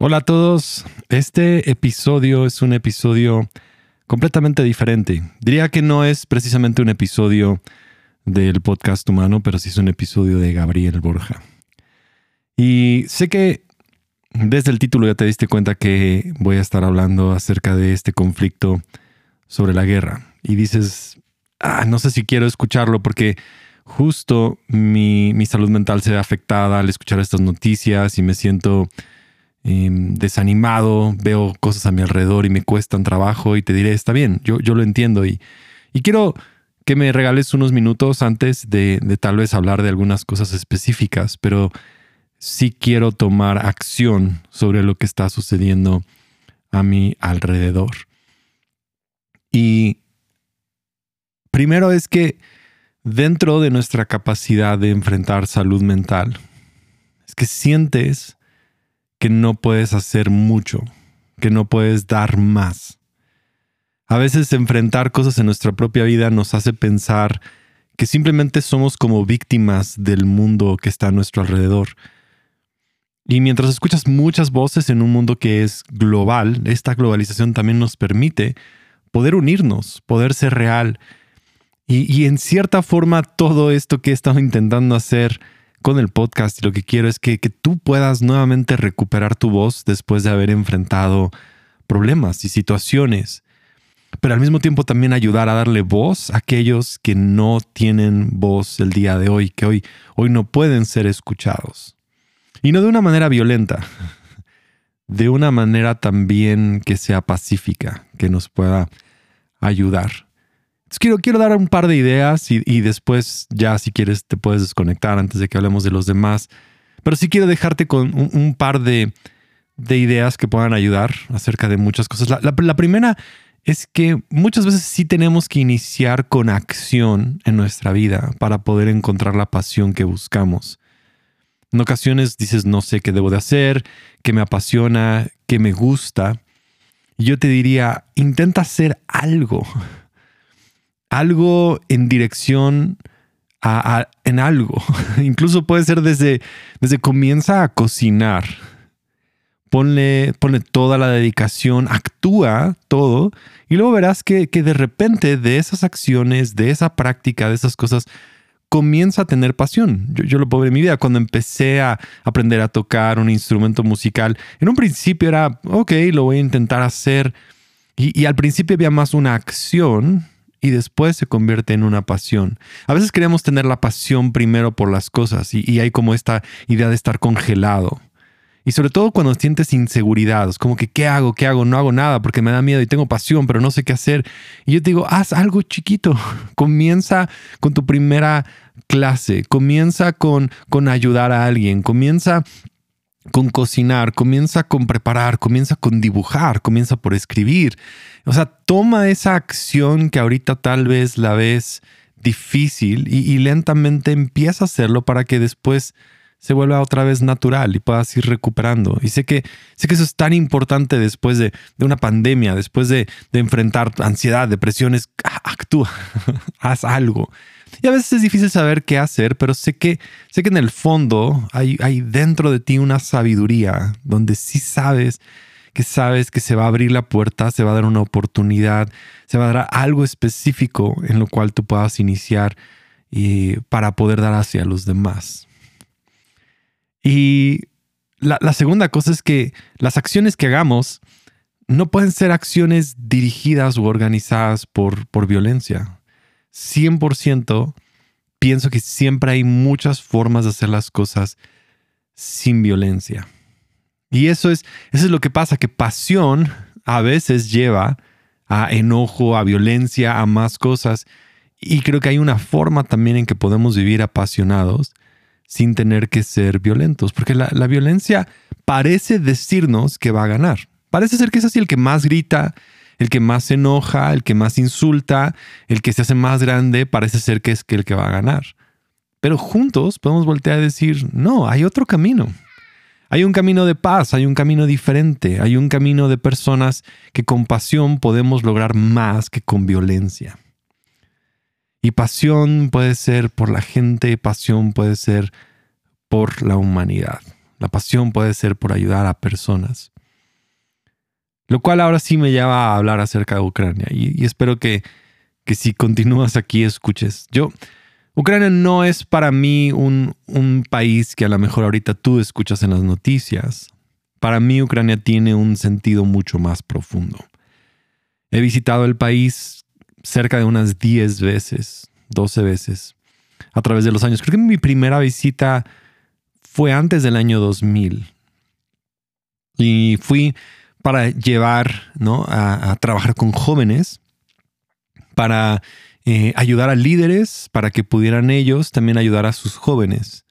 Hola a todos, este episodio es un episodio completamente diferente. Diría que no es precisamente un episodio del podcast humano, pero sí es un episodio de Gabriel Borja. Y sé que desde el título ya te diste cuenta que voy a estar hablando acerca de este conflicto sobre la guerra. Y dices, ah, no sé si quiero escucharlo porque justo mi, mi salud mental se ve afectada al escuchar estas noticias y me siento Em, desanimado, veo cosas a mi alrededor y me cuestan trabajo y te diré, está bien, yo, yo lo entiendo y, y quiero que me regales unos minutos antes de, de tal vez hablar de algunas cosas específicas, pero sí quiero tomar acción sobre lo que está sucediendo a mi alrededor. Y primero es que dentro de nuestra capacidad de enfrentar salud mental, es que sientes que no puedes hacer mucho, que no puedes dar más. A veces enfrentar cosas en nuestra propia vida nos hace pensar que simplemente somos como víctimas del mundo que está a nuestro alrededor. Y mientras escuchas muchas voces en un mundo que es global, esta globalización también nos permite poder unirnos, poder ser real. Y, en cierta forma todo esto que he estado intentando hacer con el podcast y lo que quiero es que, que tú puedas nuevamente recuperar tu voz después de haber enfrentado problemas y situaciones, pero al mismo tiempo también ayudar a darle voz a aquellos que no tienen voz el día de hoy, que hoy, hoy no pueden ser escuchados. Y no de una manera violenta, de una manera también que sea pacífica, que nos pueda ayudar quiero, quiero dar un par de ideas y, después ya si quieres te puedes desconectar antes de que hablemos de los demás. Pero sí quiero dejarte con un, par de, ideas que puedan ayudar acerca de muchas cosas. La, la, primera es que muchas veces sí tenemos que iniciar con acción en nuestra vida para poder encontrar la pasión que buscamos. En ocasiones dices, no sé qué debo de hacer, qué me apasiona, qué me gusta. Yo te diría, intenta hacer algo algo en dirección a, en algo. Incluso puede ser desde, desde comienza a cocinar. Ponle, toda la dedicación, actúa todo y luego verás que, de repente de esas acciones, de esa práctica, de esas cosas, comienza a tener pasión. Yo, yo, lo puedo ver en mi vida. Cuando empecé a aprender a tocar un instrumento musical, en un principio era, ok, lo voy a intentar hacer. Y al principio había más una acción y después se convierte en una pasión. A veces queremos tener la pasión primero por las cosas y, hay como esta idea de estar congelado. Y sobre todo cuando sientes inseguridad, como que ¿qué hago? ¿Qué hago? No hago nada porque me da miedo y tengo pasión, pero no sé qué hacer. Y yo te digo, haz algo chiquito. Comienza con tu primera clase, comienza con, con ayudar a alguien, comienza con cocinar, comienza con preparar, comienza con dibujar, comienza por escribir. O sea, toma esa acción que ahorita tal vez la ves difícil y, lentamente empieza a hacerlo para que después se vuelva otra vez natural y puedas ir recuperando. Y sé que, sé que eso es tan importante después de, una pandemia, después de, de enfrentar ansiedad, depresiones. Actúa, haz algo. Y a veces es difícil saber qué hacer, pero sé que, sé que en el fondo hay, hay dentro de ti una sabiduría donde sí sabes que sabes que se va a abrir la puerta, se va a dar una oportunidad, se va a dar algo específico en lo cual tú puedas iniciar y para poder dar hacia los demás. Y la, segunda cosa es que las acciones que hagamos no pueden ser acciones dirigidas u organizadas por, por violencia. 100% pienso que siempre hay muchas formas de hacer las cosas sin violencia. Y eso es, eso es lo que pasa, que pasión a veces lleva a enojo, a violencia, a más cosas. Y creo que hay una forma también en que podemos vivir apasionados sin tener que ser violentos, porque la, la violencia parece decirnos que va a ganar. Parece ser que es así el que más grita, el que más se enoja, el que más insulta, el que se hace más grande, parece ser que es el que va a ganar. Pero juntos podemos voltear a decir, no, hay otro camino. Hay un camino de paz, hay un camino diferente, hay un camino de personas que con pasión podemos lograr más que con violencia. Y pasión puede ser por la gente, pasión puede ser por la humanidad. La pasión puede ser por ayudar a personas. Lo cual ahora sí me lleva a hablar acerca de Ucrania y, espero que, que, si continúas aquí escuches. Yo, Ucrania no es para mí un, un país que a lo mejor ahorita tú escuchas en las noticias. Para mí Ucrania tiene un sentido mucho más profundo. He visitado el país cerca de unas 10 veces, 12 veces a través de los años. Creo que mi primera visita fue antes del año 2000. Y fui para llevar, ¿no? A, trabajar con jóvenes, para eh, ayudar a líderes, para que pudieran ellos también ayudar a sus jóvenes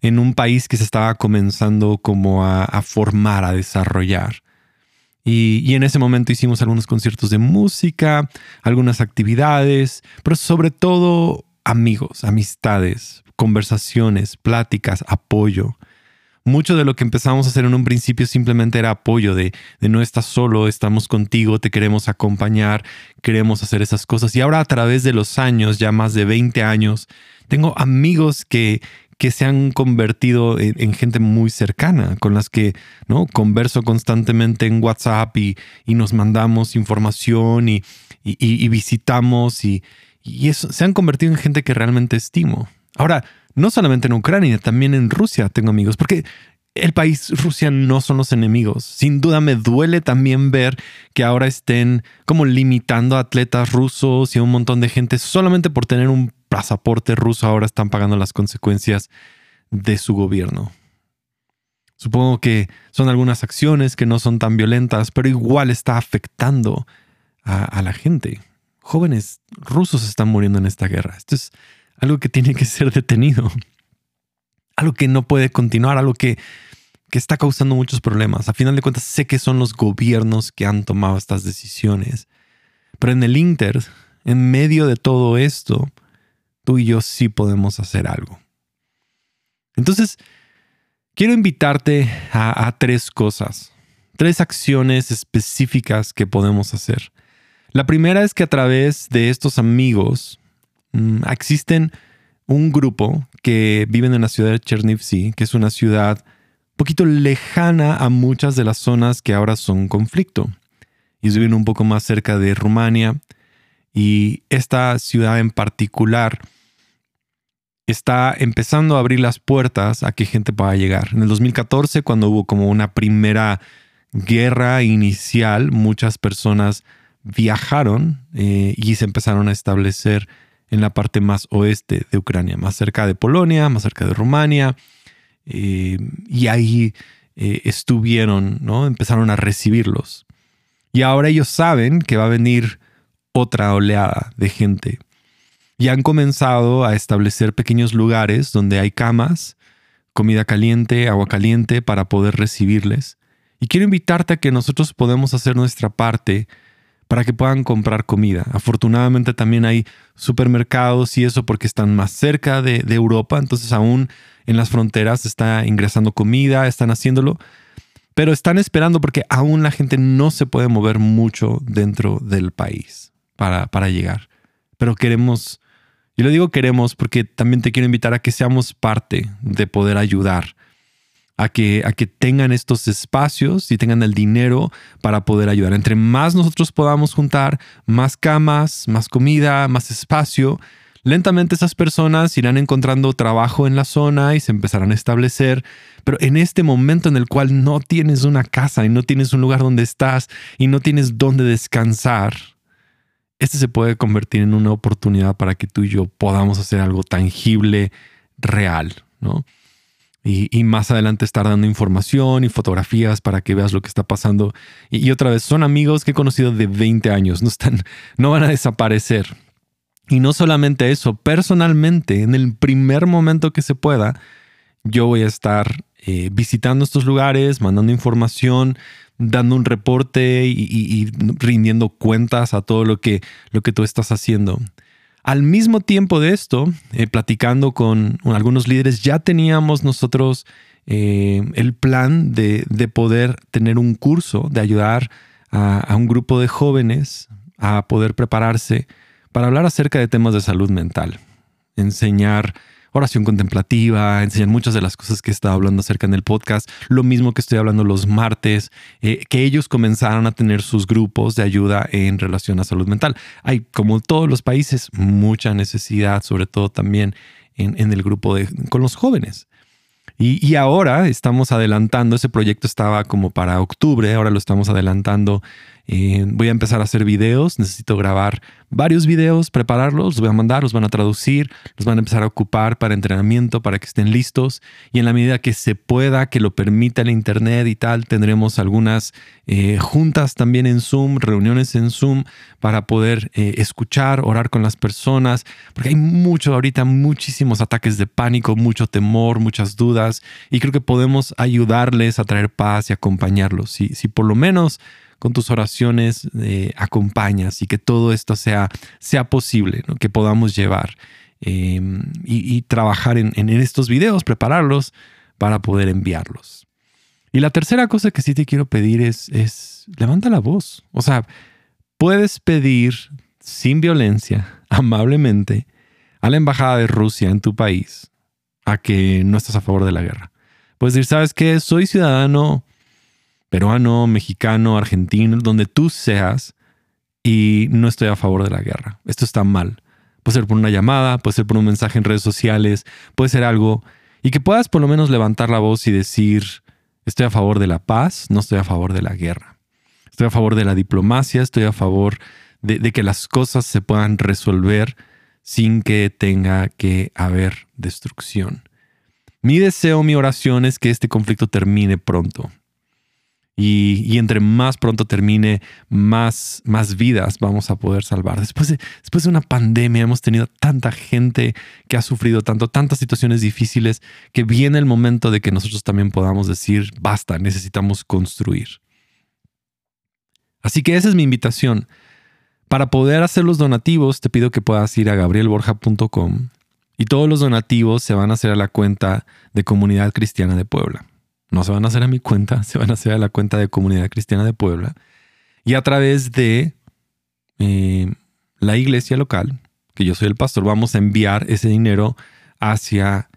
en un país que se estaba comenzando como a, formar, a desarrollar. Y, en ese momento hicimos algunos conciertos de música, algunas actividades, pero sobre todo amigos, amistades, conversaciones, pláticas, apoyo. Mucho de lo que empezamos a hacer en un principio simplemente era apoyo de, de no estás solo, estamos contigo, te queremos acompañar, queremos hacer esas cosas. Y ahora a través de los años, ya más de 20 años, tengo amigos que, que se han convertido en, gente muy cercana, con las que converso constantemente en WhatsApp y, nos mandamos información y, y visitamos y eso, se han convertido en gente que realmente estimo. Ahora, no solamente en Ucrania, también en Rusia tengo amigos, porque el país Rusia no son los enemigos. Sin duda me duele también ver que ahora estén como limitando a atletas rusos y a un montón de gente solamente por tener un pasaporte ruso ahora están pagando las consecuencias de su gobierno. Supongo que son algunas acciones que no son tan violentas, pero igual está afectando a, la gente jóvenes rusos están muriendo en esta guerra. Esto es algo que tiene que ser detenido. Algo que no puede continuar, algo que, que está causando muchos problemas. A final de cuentas, sé que son los gobiernos que han tomado estas decisiones. Pero en el Inter, en medio de todo esto, tú y yo sí podemos hacer algo. Entonces, quiero invitarte a, tres cosas, tres acciones específicas que podemos hacer. La primera es que a través de estos amigos mm, existen un grupo que viven en la ciudad de Chernivtsi, que es una ciudad un poquito lejana a muchas de las zonas que ahora son conflicto. Y viven un poco más cerca de Rumania. Y esta ciudad en particular está empezando a abrir las puertas a que gente pueda llegar. En el 2014, cuando hubo como una primera guerra inicial, muchas personas viajaron eh, y se empezaron a establecer en la parte más oeste de Ucrania, más cerca de Polonia, más cerca de Rumania, eh, y ahí eh, estuvieron, ¿no? Empezaron a recibirlos. Y ahora ellos saben que va a venir otra oleada de gente. Y han comenzado a establecer pequeños lugares donde hay camas, comida caliente, agua caliente para poder recibirles. Y quiero invitarte a que nosotros podemos hacer nuestra parte para que puedan comprar comida. Afortunadamente también hay supermercados y eso porque están más cerca de, Europa, entonces aún en las fronteras está ingresando comida, están haciéndolo, pero están esperando porque aún la gente no se puede mover mucho dentro del país para, para llegar. Pero queremos, yo le digo queremos porque también te quiero invitar a que seamos parte de poder ayudar a que, a que tengan estos espacios y tengan el dinero para poder ayudar. Entre más nosotros podamos juntar, más camas, más comida, más espacio, lentamente esas personas irán encontrando trabajo en la zona y se empezarán a establecer. Pero en este momento en el cual no tienes una casa y no tienes un lugar donde estás y no tienes dónde descansar, este se puede convertir en una oportunidad para que tú y yo podamos hacer algo tangible, real, ¿no? y, más adelante estar dando información y fotografías para que veas lo que está pasando. Y, otra vez, son amigos que he conocido de 20 años, no, están, no van a desaparecer. Y no solamente eso, personalmente, en el primer momento que se pueda, yo voy a estar eh, visitando estos lugares, mandando información, dando un reporte y, rindiendo cuentas a todo lo que, lo que tú estás haciendo. Al mismo tiempo de esto, eh, platicando con algunos líderes, ya teníamos nosotros eh, el plan de, poder tener un curso, de ayudar a, un grupo de jóvenes a poder prepararse para hablar acerca de temas de salud mental, enseñar oración contemplativa, enseñan muchas de las cosas que he estado hablando acerca en el podcast, lo mismo que estoy hablando los martes, eh, que ellos comenzaron a tener sus grupos de ayuda en relación a salud mental. Hay, como todos los países, mucha necesidad, sobre todo también en, en el grupo de, con los jóvenes. Y, ahora estamos adelantando, ese proyecto estaba como para octubre, ahora lo estamos adelantando. Eh, voy a empezar a hacer videos, necesito grabar varios videos, prepararlos, los voy a mandar, los van a traducir, los van a empezar a ocupar para entrenamiento, para que estén listos. Y en la medida que se pueda, que lo permita el Internet y tal, tendremos algunas eh, juntas también en Zoom, reuniones en Zoom, para poder eh, escuchar, orar con las personas, porque hay mucho ahorita, muchísimos ataques de pánico, mucho temor, muchas dudas, y creo que podemos ayudarles a traer paz y acompañarlos. Si, si por lo menos con tus oraciones eh, acompañas y que todo esto sea, sea posible, que podamos llevar em, y, trabajar en, estos videos, prepararlos para poder enviarlos. Y la tercera cosa que sí te quiero pedir es, levanta la voz. O sea, puedes pedir sin violencia, amablemente, a la embajada de Rusia en tu país a que no estás a favor de la guerra. Puedes decir, ¿sabes qué? Soy ciudadano peruano, mexicano, argentino, donde tú seas y no estoy a favor de la guerra. Esto está mal. Puede ser por una llamada, puede ser por un mensaje en redes sociales, puede ser algo y que puedas por lo menos levantar la voz y decir, estoy a favor de la paz, no estoy a favor de la guerra. Estoy a favor de la diplomacia, estoy a favor de, de que las cosas se puedan resolver sin que tenga que haber destrucción. Mi deseo, mi oración es que este conflicto termine pronto. Y, entre más pronto termine, más, más vidas vamos a poder salvar. Después de, después de una pandemia hemos tenido tanta gente que ha sufrido tanto, tantas situaciones difíciles, que viene el momento de que nosotros también podamos decir, basta, necesitamos construir. Así que esa es mi invitación. Para poder hacer los donativos, te pido que puedas ir a gabrielborja.com y todos los donativos se van a hacer a la cuenta de Comunidad Cristiana de Puebla. No se van a hacer a mi cuenta, se van a hacer a la cuenta de Comunidad Cristiana de Puebla. Y a través de eh, la iglesia local, que yo soy el pastor, vamos a enviar ese dinero hacia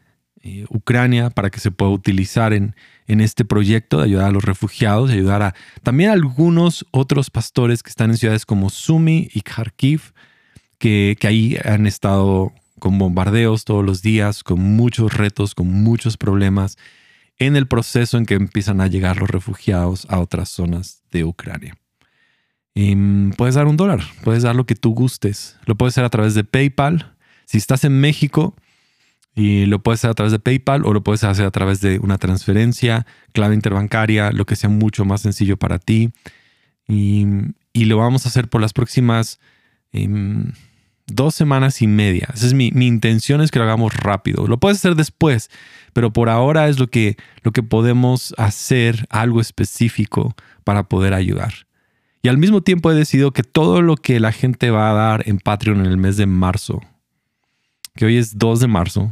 eh, Ucrania para que se pueda utilizar en, en este proyecto de ayudar a los refugiados, ayudar a también a algunos otros pastores que están en ciudades como Sumi y Kharkiv, que, que ahí han estado con bombardeos todos los días, con muchos retos, con muchos problemas en el proceso en que empiezan a llegar los refugiados a otras zonas de Ucrania. Mm, puedes dar un dólar, puedes dar lo que tú gustes. Lo puedes hacer a través de PayPal. Si estás en México, y lo puedes hacer a través de PayPal o lo puedes hacer a través de una transferencia, clave interbancaria, lo que sea mucho más sencillo para ti. Y, lo vamos a hacer por las próximas em, dos semanas y media. Esa es mi, mi, intención es que lo hagamos rápido. Lo puedes hacer después, pero por ahora es lo que, lo que podemos hacer algo específico para poder ayudar. Y al mismo tiempo he decidido que todo lo que la gente va a dar en Patreon en el mes de marzo, que hoy es 2 de marzo,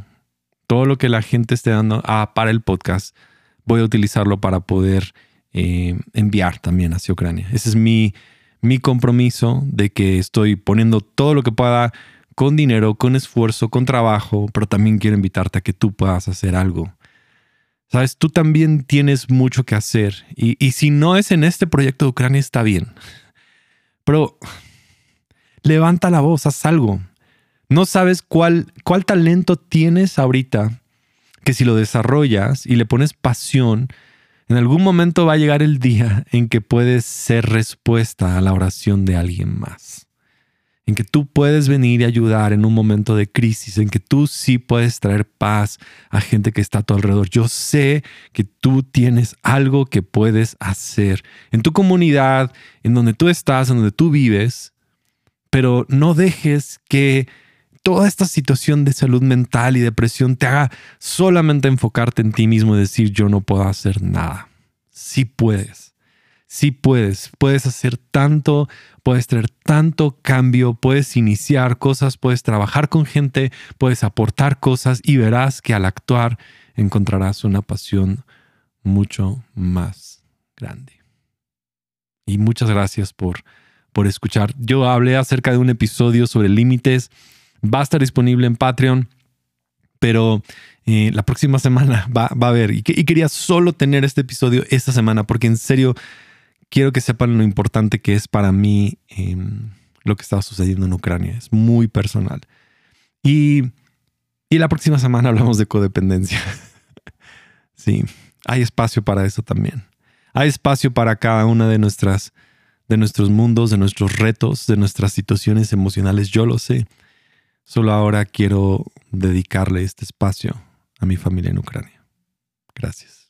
todo lo que la gente esté dando ah, para el podcast, voy a utilizarlo para poder eh, enviar también hacia Ucrania. Ese es mi, mi compromiso de que estoy poniendo todo lo que pueda con dinero, con esfuerzo, con trabajo, pero también quiero invitarte a que tú puedas hacer algo. Sabes, tú también tienes mucho que hacer y, y si no es en este proyecto de Ucrania está bien, pero levanta la voz, haz algo. No sabes cuál, cuál talento tienes ahorita que si lo desarrollas y le pones pasión, en algún momento va a llegar el día en que puedes ser respuesta a la oración de alguien más. En que tú puedes venir y ayudar en un momento de crisis, en que tú sí puedes traer paz a gente que está a tu alrededor. Yo sé que tú tienes algo que puedes hacer en tu comunidad, en donde tú estás, en donde tú vives, pero no dejes que toda esta situación de salud mental y depresión te haga solamente enfocarte en ti mismo y decir yo no puedo hacer nada. Sí puedes, sí puedes, puedes hacer tanto, puedes traer tanto cambio, puedes iniciar cosas, puedes trabajar con gente, puedes aportar cosas y verás que al actuar encontrarás una pasión mucho más grande. Y muchas gracias por, por escuchar. Yo hablé acerca de un episodio sobre límites Va a estar disponible en Patreon. Pero eh, la próxima semana va, a haber. Y, quería solo tener este episodio esta semana porque en serio quiero que sepan lo importante que es para mí em, lo que estaba sucediendo en Ucrania. Es muy personal. Y, y la próxima semana hablamos de codependencia. sí, hay espacio para eso también. Hay espacio para cada una de nuestras de nuestros mundos, de nuestros retos, de nuestras situaciones emocionales. Yo lo sé. Solo ahora quiero dedicarle este espacio a mi familia en Ucrania. Gracias.